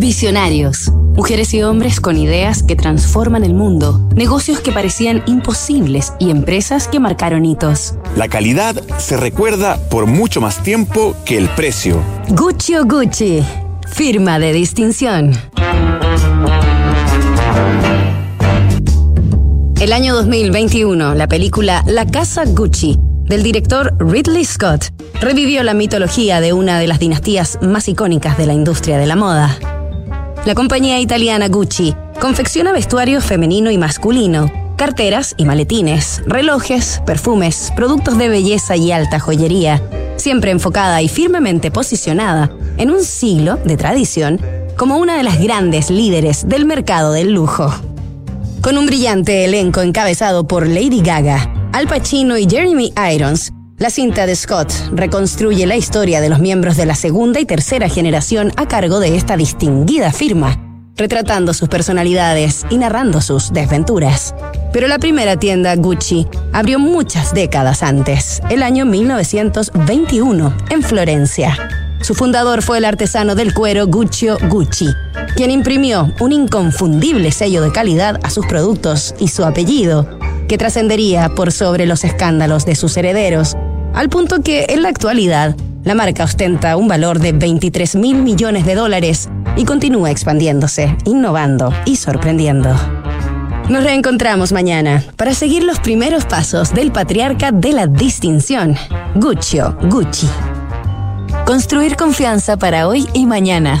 Visionarios. Mujeres y hombres con ideas que transforman el mundo, negocios que parecían imposibles y empresas que marcaron hitos. La calidad se recuerda por mucho más tiempo que el precio. Gucci o Gucci, firma de distinción. El año 2021, la película La Casa Gucci, del director Ridley Scott, revivió la mitología de una de las dinastías más icónicas de la industria de la moda. La compañía italiana Gucci confecciona vestuario femenino y masculino, carteras y maletines, relojes, perfumes, productos de belleza y alta joyería, siempre enfocada y firmemente posicionada en un siglo de tradición como una de las grandes líderes del mercado del lujo. Con un brillante elenco encabezado por Lady Gaga, Al Pacino y Jeremy Irons, la cinta de Scott reconstruye la historia de los miembros de la segunda y tercera generación a cargo de esta distinguida firma, retratando sus personalidades y narrando sus desventuras. Pero la primera tienda Gucci abrió muchas décadas antes, el año 1921, en Florencia. Su fundador fue el artesano del cuero Guccio Gucci, quien imprimió un inconfundible sello de calidad a sus productos y su apellido, que trascendería por sobre los escándalos de sus herederos al punto que en la actualidad la marca ostenta un valor de 23 mil millones de dólares y continúa expandiéndose, innovando y sorprendiendo. Nos reencontramos mañana para seguir los primeros pasos del patriarca de la distinción, Guccio Gucci. Construir confianza para hoy y mañana.